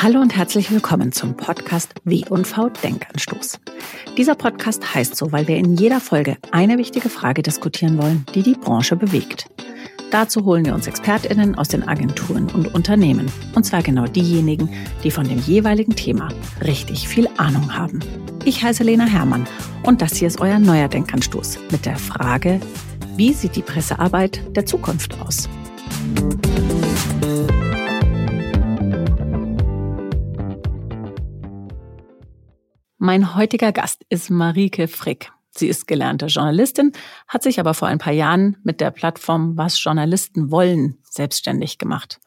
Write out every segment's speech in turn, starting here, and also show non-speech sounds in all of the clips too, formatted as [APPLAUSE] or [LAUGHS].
Hallo und herzlich willkommen zum Podcast W&V Denkanstoß. Dieser Podcast heißt so, weil wir in jeder Folge eine wichtige Frage diskutieren wollen, die die Branche bewegt. Dazu holen wir uns ExpertInnen aus den Agenturen und Unternehmen. Und zwar genau diejenigen, die von dem jeweiligen Thema richtig viel Ahnung haben. Ich heiße Lena Hermann und das hier ist euer neuer Denkanstoß mit der Frage, wie sieht die Pressearbeit der Zukunft aus? Mein heutiger Gast ist Marike Frick. Sie ist gelernte Journalistin, hat sich aber vor ein paar Jahren mit der Plattform Was Journalisten wollen selbstständig gemacht.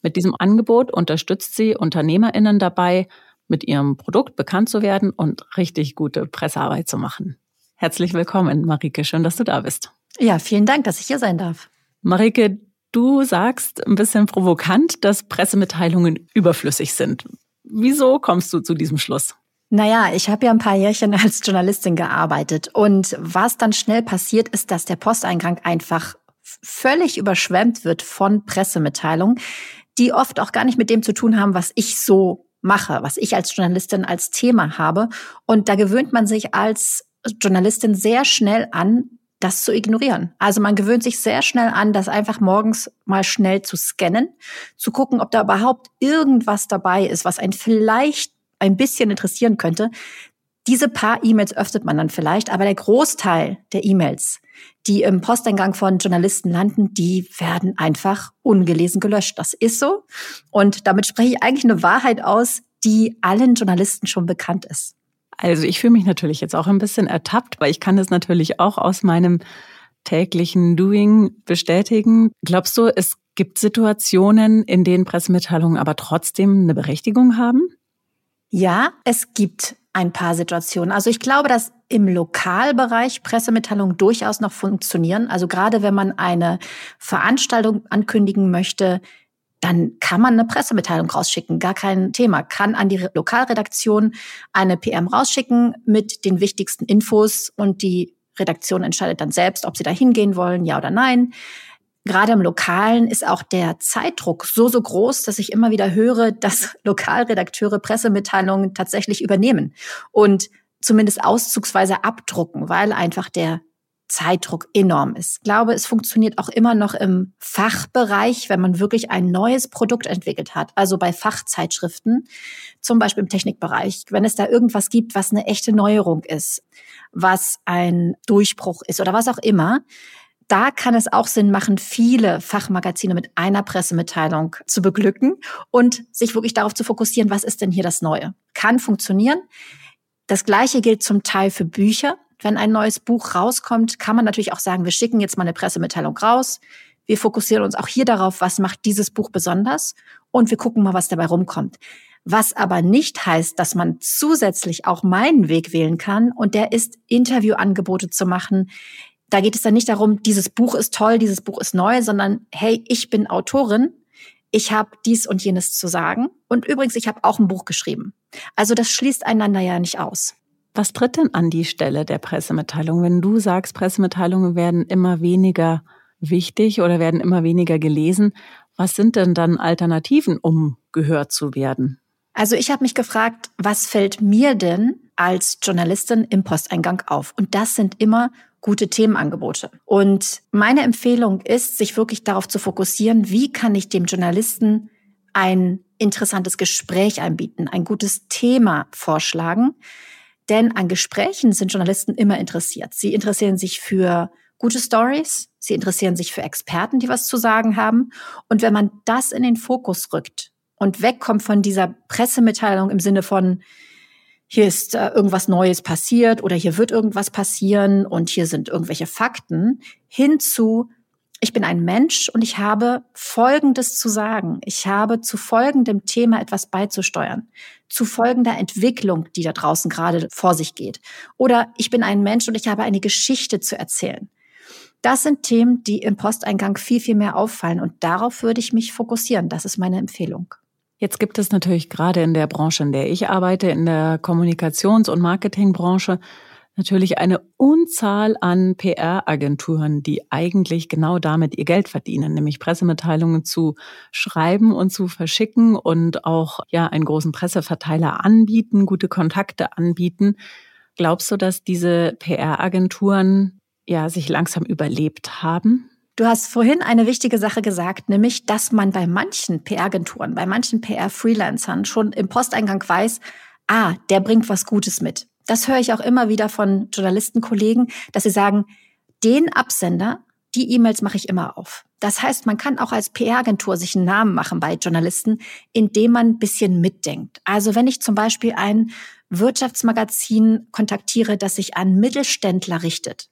Mit diesem Angebot unterstützt sie Unternehmerinnen dabei, mit ihrem Produkt bekannt zu werden und richtig gute Pressearbeit zu machen. Herzlich willkommen, Marike. Schön, dass du da bist. Ja, vielen Dank, dass ich hier sein darf. Marike, du sagst ein bisschen provokant, dass Pressemitteilungen überflüssig sind. Wieso kommst du zu diesem Schluss? Naja, ich habe ja ein paar Jährchen [LAUGHS] als Journalistin gearbeitet. Und was dann schnell passiert, ist, dass der Posteingang einfach völlig überschwemmt wird von Pressemitteilungen, die oft auch gar nicht mit dem zu tun haben, was ich so mache, was ich als Journalistin als Thema habe. Und da gewöhnt man sich als Journalistin sehr schnell an, das zu ignorieren. Also man gewöhnt sich sehr schnell an, das einfach morgens mal schnell zu scannen, zu gucken, ob da überhaupt irgendwas dabei ist, was einen vielleicht ein bisschen interessieren könnte. Diese paar E-Mails öffnet man dann vielleicht, aber der Großteil der E-Mails, die im Posteingang von Journalisten landen, die werden einfach ungelesen gelöscht. Das ist so. Und damit spreche ich eigentlich eine Wahrheit aus, die allen Journalisten schon bekannt ist. Also ich fühle mich natürlich jetzt auch ein bisschen ertappt, weil ich kann das natürlich auch aus meinem täglichen Doing bestätigen. Glaubst du, es gibt Situationen, in denen Pressemitteilungen aber trotzdem eine Berechtigung haben? Ja, es gibt ein paar Situationen. Also ich glaube, dass im Lokalbereich Pressemitteilungen durchaus noch funktionieren. Also gerade wenn man eine Veranstaltung ankündigen möchte, dann kann man eine Pressemitteilung rausschicken, gar kein Thema. Kann an die Lokalredaktion eine PM rausschicken mit den wichtigsten Infos und die Redaktion entscheidet dann selbst, ob sie da hingehen wollen, ja oder nein. Gerade im Lokalen ist auch der Zeitdruck so, so groß, dass ich immer wieder höre, dass [LAUGHS] Lokalredakteure Pressemitteilungen tatsächlich übernehmen und zumindest auszugsweise abdrucken, weil einfach der Zeitdruck enorm ist. Ich glaube, es funktioniert auch immer noch im Fachbereich, wenn man wirklich ein neues Produkt entwickelt hat, also bei Fachzeitschriften, zum Beispiel im Technikbereich, wenn es da irgendwas gibt, was eine echte Neuerung ist, was ein Durchbruch ist oder was auch immer, da kann es auch Sinn machen, viele Fachmagazine mit einer Pressemitteilung zu beglücken und sich wirklich darauf zu fokussieren, was ist denn hier das Neue. Kann funktionieren. Das Gleiche gilt zum Teil für Bücher. Wenn ein neues Buch rauskommt, kann man natürlich auch sagen, wir schicken jetzt mal eine Pressemitteilung raus. Wir fokussieren uns auch hier darauf, was macht dieses Buch besonders und wir gucken mal, was dabei rumkommt. Was aber nicht heißt, dass man zusätzlich auch meinen Weg wählen kann und der ist, Interviewangebote zu machen, da geht es dann nicht darum, dieses Buch ist toll, dieses Buch ist neu, sondern hey, ich bin Autorin, ich habe dies und jenes zu sagen. Und übrigens, ich habe auch ein Buch geschrieben. Also das schließt einander ja nicht aus. Was tritt denn an die Stelle der Pressemitteilung, wenn du sagst, Pressemitteilungen werden immer weniger wichtig oder werden immer weniger gelesen? Was sind denn dann Alternativen, um gehört zu werden? Also ich habe mich gefragt, was fällt mir denn als Journalistin im Posteingang auf? Und das sind immer gute Themenangebote. Und meine Empfehlung ist, sich wirklich darauf zu fokussieren, wie kann ich dem Journalisten ein interessantes Gespräch anbieten, ein gutes Thema vorschlagen. Denn an Gesprächen sind Journalisten immer interessiert. Sie interessieren sich für gute Stories, sie interessieren sich für Experten, die was zu sagen haben. Und wenn man das in den Fokus rückt und wegkommt von dieser Pressemitteilung im Sinne von, hier ist äh, irgendwas Neues passiert oder hier wird irgendwas passieren und hier sind irgendwelche Fakten, hinzu, ich bin ein Mensch und ich habe Folgendes zu sagen. Ich habe zu folgendem Thema etwas beizusteuern, zu folgender Entwicklung, die da draußen gerade vor sich geht. Oder ich bin ein Mensch und ich habe eine Geschichte zu erzählen. Das sind Themen, die im Posteingang viel, viel mehr auffallen und darauf würde ich mich fokussieren. Das ist meine Empfehlung. Jetzt gibt es natürlich gerade in der Branche, in der ich arbeite, in der Kommunikations- und Marketingbranche, natürlich eine Unzahl an PR-Agenturen, die eigentlich genau damit ihr Geld verdienen, nämlich Pressemitteilungen zu schreiben und zu verschicken und auch ja einen großen Presseverteiler anbieten, gute Kontakte anbieten. Glaubst du, dass diese PR-Agenturen ja sich langsam überlebt haben? Du hast vorhin eine wichtige Sache gesagt, nämlich, dass man bei manchen PR-Agenturen, bei manchen PR-Freelancern schon im Posteingang weiß, ah, der bringt was Gutes mit. Das höre ich auch immer wieder von Journalistenkollegen, dass sie sagen, den Absender, die E-Mails mache ich immer auf. Das heißt, man kann auch als PR-Agentur sich einen Namen machen bei Journalisten, indem man ein bisschen mitdenkt. Also wenn ich zum Beispiel ein Wirtschaftsmagazin kontaktiere, das sich an Mittelständler richtet,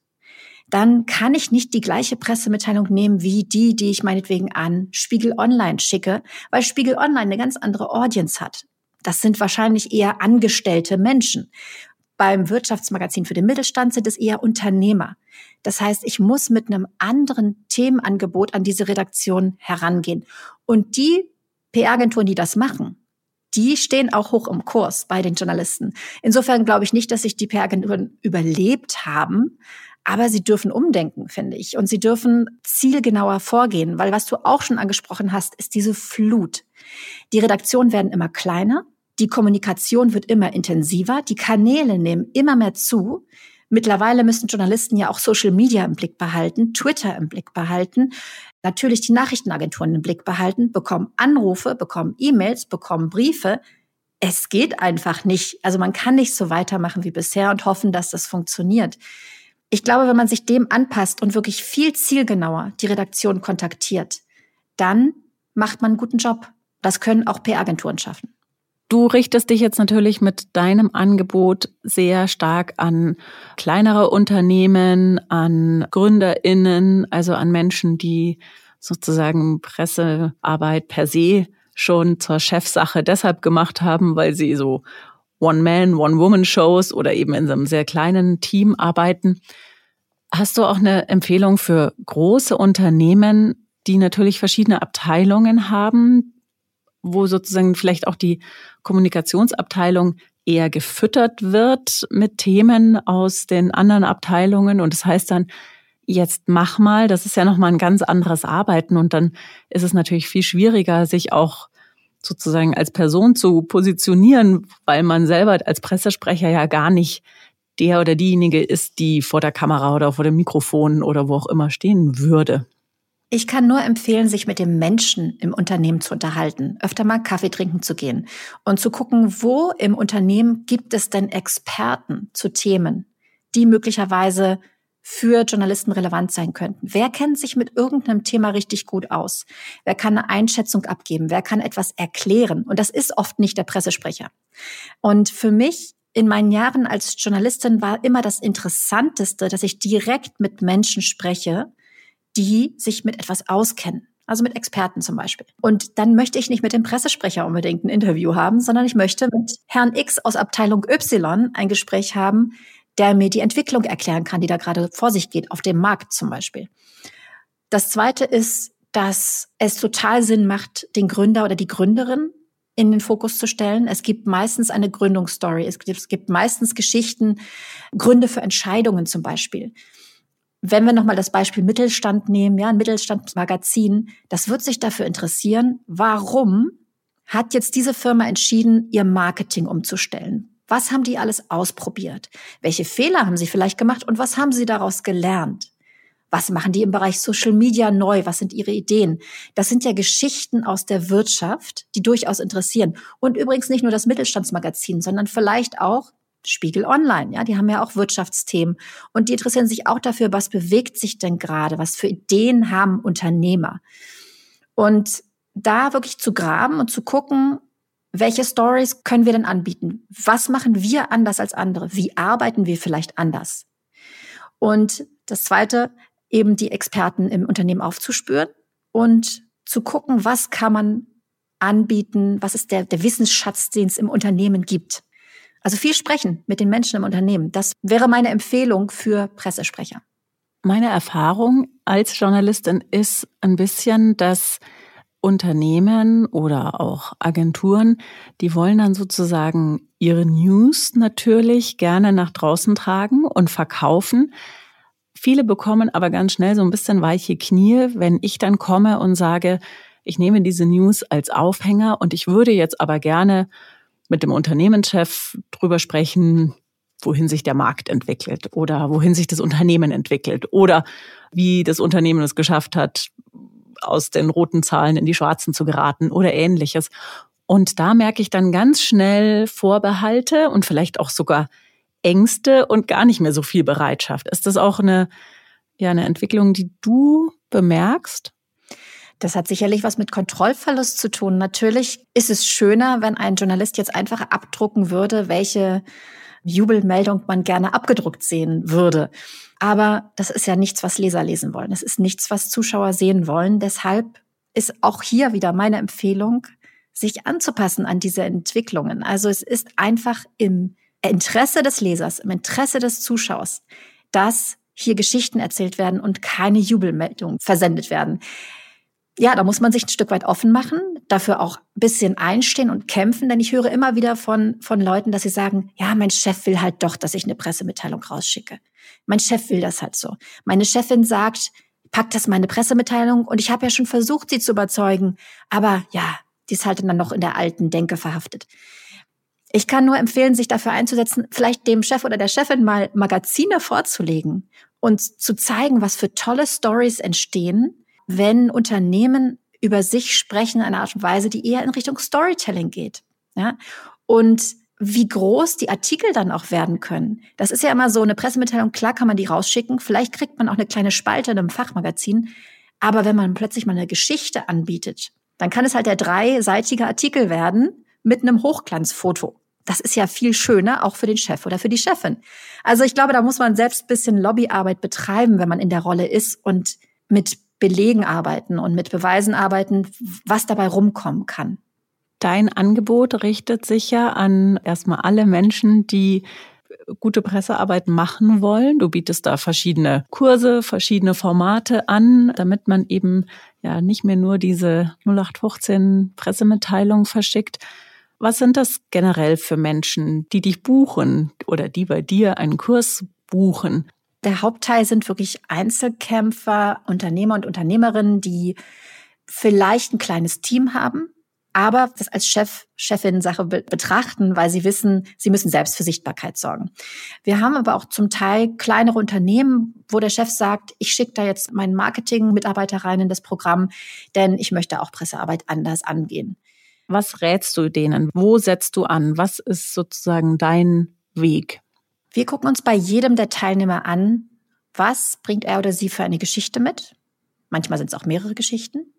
dann kann ich nicht die gleiche Pressemitteilung nehmen wie die, die ich meinetwegen an Spiegel Online schicke, weil Spiegel Online eine ganz andere Audience hat. Das sind wahrscheinlich eher angestellte Menschen. Beim Wirtschaftsmagazin für den Mittelstand sind es eher Unternehmer. Das heißt, ich muss mit einem anderen Themenangebot an diese Redaktion herangehen. Und die PR-Agenturen, die das machen, die stehen auch hoch im Kurs bei den Journalisten. Insofern glaube ich nicht, dass sich die PR-Agenturen überlebt haben, aber sie dürfen umdenken, finde ich. Und sie dürfen zielgenauer vorgehen, weil was du auch schon angesprochen hast, ist diese Flut. Die Redaktionen werden immer kleiner, die Kommunikation wird immer intensiver, die Kanäle nehmen immer mehr zu. Mittlerweile müssen Journalisten ja auch Social Media im Blick behalten, Twitter im Blick behalten, natürlich die Nachrichtenagenturen im Blick behalten, bekommen Anrufe, bekommen E-Mails, bekommen Briefe. Es geht einfach nicht. Also man kann nicht so weitermachen wie bisher und hoffen, dass das funktioniert. Ich glaube, wenn man sich dem anpasst und wirklich viel zielgenauer die Redaktion kontaktiert, dann macht man einen guten Job. Das können auch PR-Agenturen schaffen. Du richtest dich jetzt natürlich mit deinem Angebot sehr stark an kleinere Unternehmen, an Gründerinnen, also an Menschen, die sozusagen Pressearbeit per se schon zur Chefsache deshalb gemacht haben, weil sie so One-Man, One-Woman-Shows oder eben in so einem sehr kleinen Team arbeiten. Hast du auch eine Empfehlung für große Unternehmen, die natürlich verschiedene Abteilungen haben, wo sozusagen vielleicht auch die Kommunikationsabteilung eher gefüttert wird mit Themen aus den anderen Abteilungen. Und das heißt dann, jetzt mach mal, das ist ja nochmal ein ganz anderes Arbeiten. Und dann ist es natürlich viel schwieriger, sich auch sozusagen als Person zu positionieren, weil man selber als Pressesprecher ja gar nicht der oder diejenige ist, die vor der Kamera oder vor dem Mikrofon oder wo auch immer stehen würde. Ich kann nur empfehlen, sich mit dem Menschen im Unternehmen zu unterhalten, öfter mal Kaffee trinken zu gehen und zu gucken, wo im Unternehmen gibt es denn Experten zu Themen, die möglicherweise für Journalisten relevant sein könnten. Wer kennt sich mit irgendeinem Thema richtig gut aus? Wer kann eine Einschätzung abgeben? Wer kann etwas erklären? Und das ist oft nicht der Pressesprecher. Und für mich in meinen Jahren als Journalistin war immer das Interessanteste, dass ich direkt mit Menschen spreche, die sich mit etwas auskennen. Also mit Experten zum Beispiel. Und dann möchte ich nicht mit dem Pressesprecher unbedingt ein Interview haben, sondern ich möchte mit Herrn X aus Abteilung Y ein Gespräch haben, der mir die Entwicklung erklären kann, die da gerade vor sich geht, auf dem Markt zum Beispiel. Das zweite ist, dass es total Sinn macht, den Gründer oder die Gründerin in den Fokus zu stellen. Es gibt meistens eine Gründungsstory. Es gibt, es gibt meistens Geschichten, Gründe für Entscheidungen zum Beispiel. Wenn wir nochmal das Beispiel Mittelstand nehmen, ja, ein Mittelstandsmagazin, das wird sich dafür interessieren, warum hat jetzt diese Firma entschieden, ihr Marketing umzustellen? Was haben die alles ausprobiert? Welche Fehler haben sie vielleicht gemacht und was haben sie daraus gelernt? Was machen die im Bereich Social Media neu? Was sind ihre Ideen? Das sind ja Geschichten aus der Wirtschaft, die durchaus interessieren. Und übrigens nicht nur das Mittelstandsmagazin, sondern vielleicht auch Spiegel Online, ja, die haben ja auch Wirtschaftsthemen und die interessieren sich auch dafür, was bewegt sich denn gerade, was für Ideen haben Unternehmer. Und da wirklich zu graben und zu gucken, welche Stories können wir denn anbieten? Was machen wir anders als andere? Wie arbeiten wir vielleicht anders? Und das zweite, eben die Experten im Unternehmen aufzuspüren und zu gucken, was kann man anbieten, was ist der, der Wissensschatz, den es im Unternehmen gibt. Also viel sprechen mit den Menschen im Unternehmen. Das wäre meine Empfehlung für Pressesprecher. Meine Erfahrung als Journalistin ist ein bisschen, dass Unternehmen oder auch Agenturen, die wollen dann sozusagen ihre News natürlich gerne nach draußen tragen und verkaufen. Viele bekommen aber ganz schnell so ein bisschen weiche Knie, wenn ich dann komme und sage, ich nehme diese News als Aufhänger und ich würde jetzt aber gerne mit dem Unternehmenschef drüber sprechen, wohin sich der Markt entwickelt oder wohin sich das Unternehmen entwickelt oder wie das Unternehmen es geschafft hat, aus den roten Zahlen in die schwarzen zu geraten oder ähnliches. Und da merke ich dann ganz schnell Vorbehalte und vielleicht auch sogar Ängste und gar nicht mehr so viel Bereitschaft. Ist das auch eine, ja, eine Entwicklung, die du bemerkst? Das hat sicherlich was mit Kontrollverlust zu tun. Natürlich ist es schöner, wenn ein Journalist jetzt einfach abdrucken würde, welche Jubelmeldung man gerne abgedruckt sehen würde. Aber das ist ja nichts, was Leser lesen wollen. Es ist nichts, was Zuschauer sehen wollen. Deshalb ist auch hier wieder meine Empfehlung, sich anzupassen an diese Entwicklungen. Also es ist einfach im Interesse des Lesers, im Interesse des Zuschauers, dass hier Geschichten erzählt werden und keine Jubelmeldungen versendet werden ja, da muss man sich ein Stück weit offen machen, dafür auch ein bisschen einstehen und kämpfen, denn ich höre immer wieder von, von Leuten, dass sie sagen, ja, mein Chef will halt doch, dass ich eine Pressemitteilung rausschicke. Mein Chef will das halt so. Meine Chefin sagt, packt das meine Pressemitteilung und ich habe ja schon versucht, sie zu überzeugen, aber ja, die ist halt dann noch in der alten Denke verhaftet. Ich kann nur empfehlen, sich dafür einzusetzen, vielleicht dem Chef oder der Chefin mal Magazine vorzulegen und zu zeigen, was für tolle Stories entstehen, wenn Unternehmen über sich sprechen in einer Art und Weise, die eher in Richtung Storytelling geht. Ja? Und wie groß die Artikel dann auch werden können. Das ist ja immer so eine Pressemitteilung, klar kann man die rausschicken, vielleicht kriegt man auch eine kleine Spalte in einem Fachmagazin, aber wenn man plötzlich mal eine Geschichte anbietet, dann kann es halt der dreiseitige Artikel werden mit einem Hochglanzfoto. Das ist ja viel schöner, auch für den Chef oder für die Chefin. Also ich glaube, da muss man selbst bisschen Lobbyarbeit betreiben, wenn man in der Rolle ist und mit Belegen arbeiten und mit Beweisen arbeiten, was dabei rumkommen kann. Dein Angebot richtet sich ja an erstmal alle Menschen, die gute Pressearbeit machen wollen. Du bietest da verschiedene Kurse, verschiedene Formate an, damit man eben ja nicht mehr nur diese 0815 Pressemitteilung verschickt. Was sind das generell für Menschen, die dich buchen oder die bei dir einen Kurs buchen? Der Hauptteil sind wirklich Einzelkämpfer, Unternehmer und Unternehmerinnen, die vielleicht ein kleines Team haben, aber das als Chef, Chefin-Sache betrachten, weil sie wissen, sie müssen selbst für Sichtbarkeit sorgen. Wir haben aber auch zum Teil kleinere Unternehmen, wo der Chef sagt, ich schicke da jetzt meinen Marketing-Mitarbeiter rein in das Programm, denn ich möchte auch Pressearbeit anders angehen. Was rätst du denen? Wo setzt du an? Was ist sozusagen dein Weg? Wir gucken uns bei jedem der Teilnehmer an, was bringt er oder sie für eine Geschichte mit. Manchmal sind es auch mehrere Geschichten.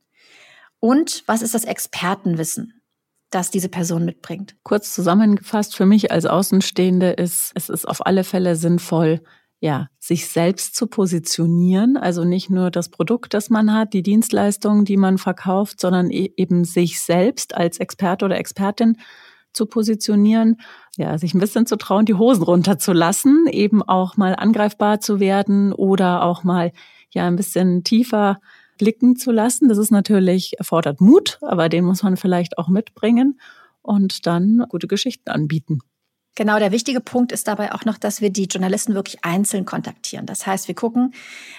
Und was ist das Expertenwissen, das diese Person mitbringt? Kurz zusammengefasst für mich als Außenstehende ist, es ist auf alle Fälle sinnvoll, ja, sich selbst zu positionieren, also nicht nur das Produkt, das man hat, die Dienstleistung, die man verkauft, sondern e-, eben sich selbst als Experte oder Expertin zu positionieren, ja, sich ein bisschen zu trauen, die Hosen runterzulassen, eben auch mal angreifbar zu werden oder auch mal ja ein bisschen tiefer blicken zu lassen. Das ist natürlich erfordert Mut, aber den muss man vielleicht auch mitbringen und dann gute Geschichten anbieten. Genau, der wichtige Punkt ist dabei auch noch, dass wir die Journalisten wirklich einzeln kontaktieren. Das heißt, wir gucken,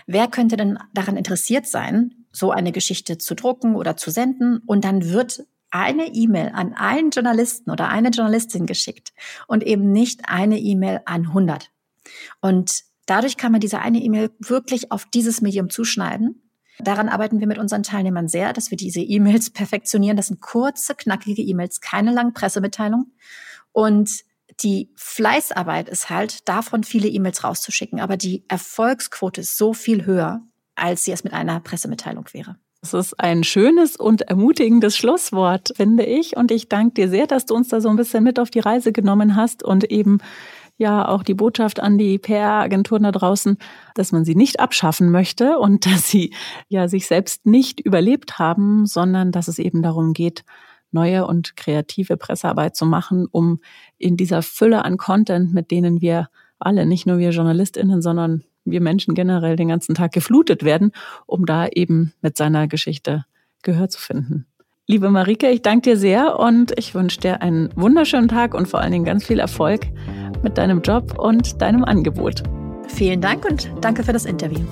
wer könnte denn daran interessiert sein, so eine Geschichte zu drucken oder zu senden. Und dann wird eine E-Mail an einen Journalisten oder eine Journalistin geschickt und eben nicht eine E-Mail an 100. Und dadurch kann man diese eine E-Mail wirklich auf dieses Medium zuschneiden. Daran arbeiten wir mit unseren Teilnehmern sehr, dass wir diese E-Mails perfektionieren. Das sind kurze, knackige E-Mails, keine langen Pressemitteilungen. Und die Fleißarbeit ist halt, davon viele E-Mails rauszuschicken. Aber die Erfolgsquote ist so viel höher, als sie es mit einer Pressemitteilung wäre. Das ist ein schönes und ermutigendes Schlusswort, finde ich. Und ich danke dir sehr, dass du uns da so ein bisschen mit auf die Reise genommen hast und eben ja auch die Botschaft an die PR-Agenturen da draußen, dass man sie nicht abschaffen möchte und [LAUGHS] dass sie ja sich selbst nicht überlebt haben, sondern dass es eben darum geht, neue und kreative Pressearbeit zu machen, um in dieser Fülle an Content, mit denen wir alle, nicht nur wir JournalistInnen, sondern wir Menschen generell den ganzen Tag geflutet werden, um da eben mit seiner Geschichte Gehör zu finden. Liebe Marike, ich danke dir sehr und ich wünsche dir einen wunderschönen Tag und vor allen Dingen ganz viel Erfolg mit deinem Job und deinem Angebot. Vielen Dank und danke für das Interview.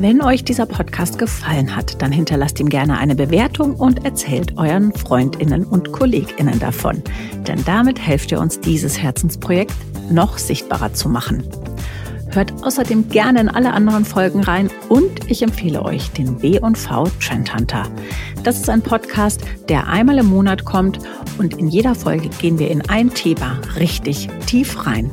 Wenn euch dieser Podcast gefallen hat, dann hinterlasst ihm gerne eine Bewertung und erzählt euren Freundinnen und Kolleginnen davon. Denn damit helft ihr uns, dieses Herzensprojekt noch sichtbarer zu machen. Hört außerdem gerne in alle anderen Folgen rein und ich empfehle euch den B&V Trend Hunter. Das ist ein Podcast, der einmal im Monat kommt und in jeder Folge gehen wir in ein Thema richtig tief rein.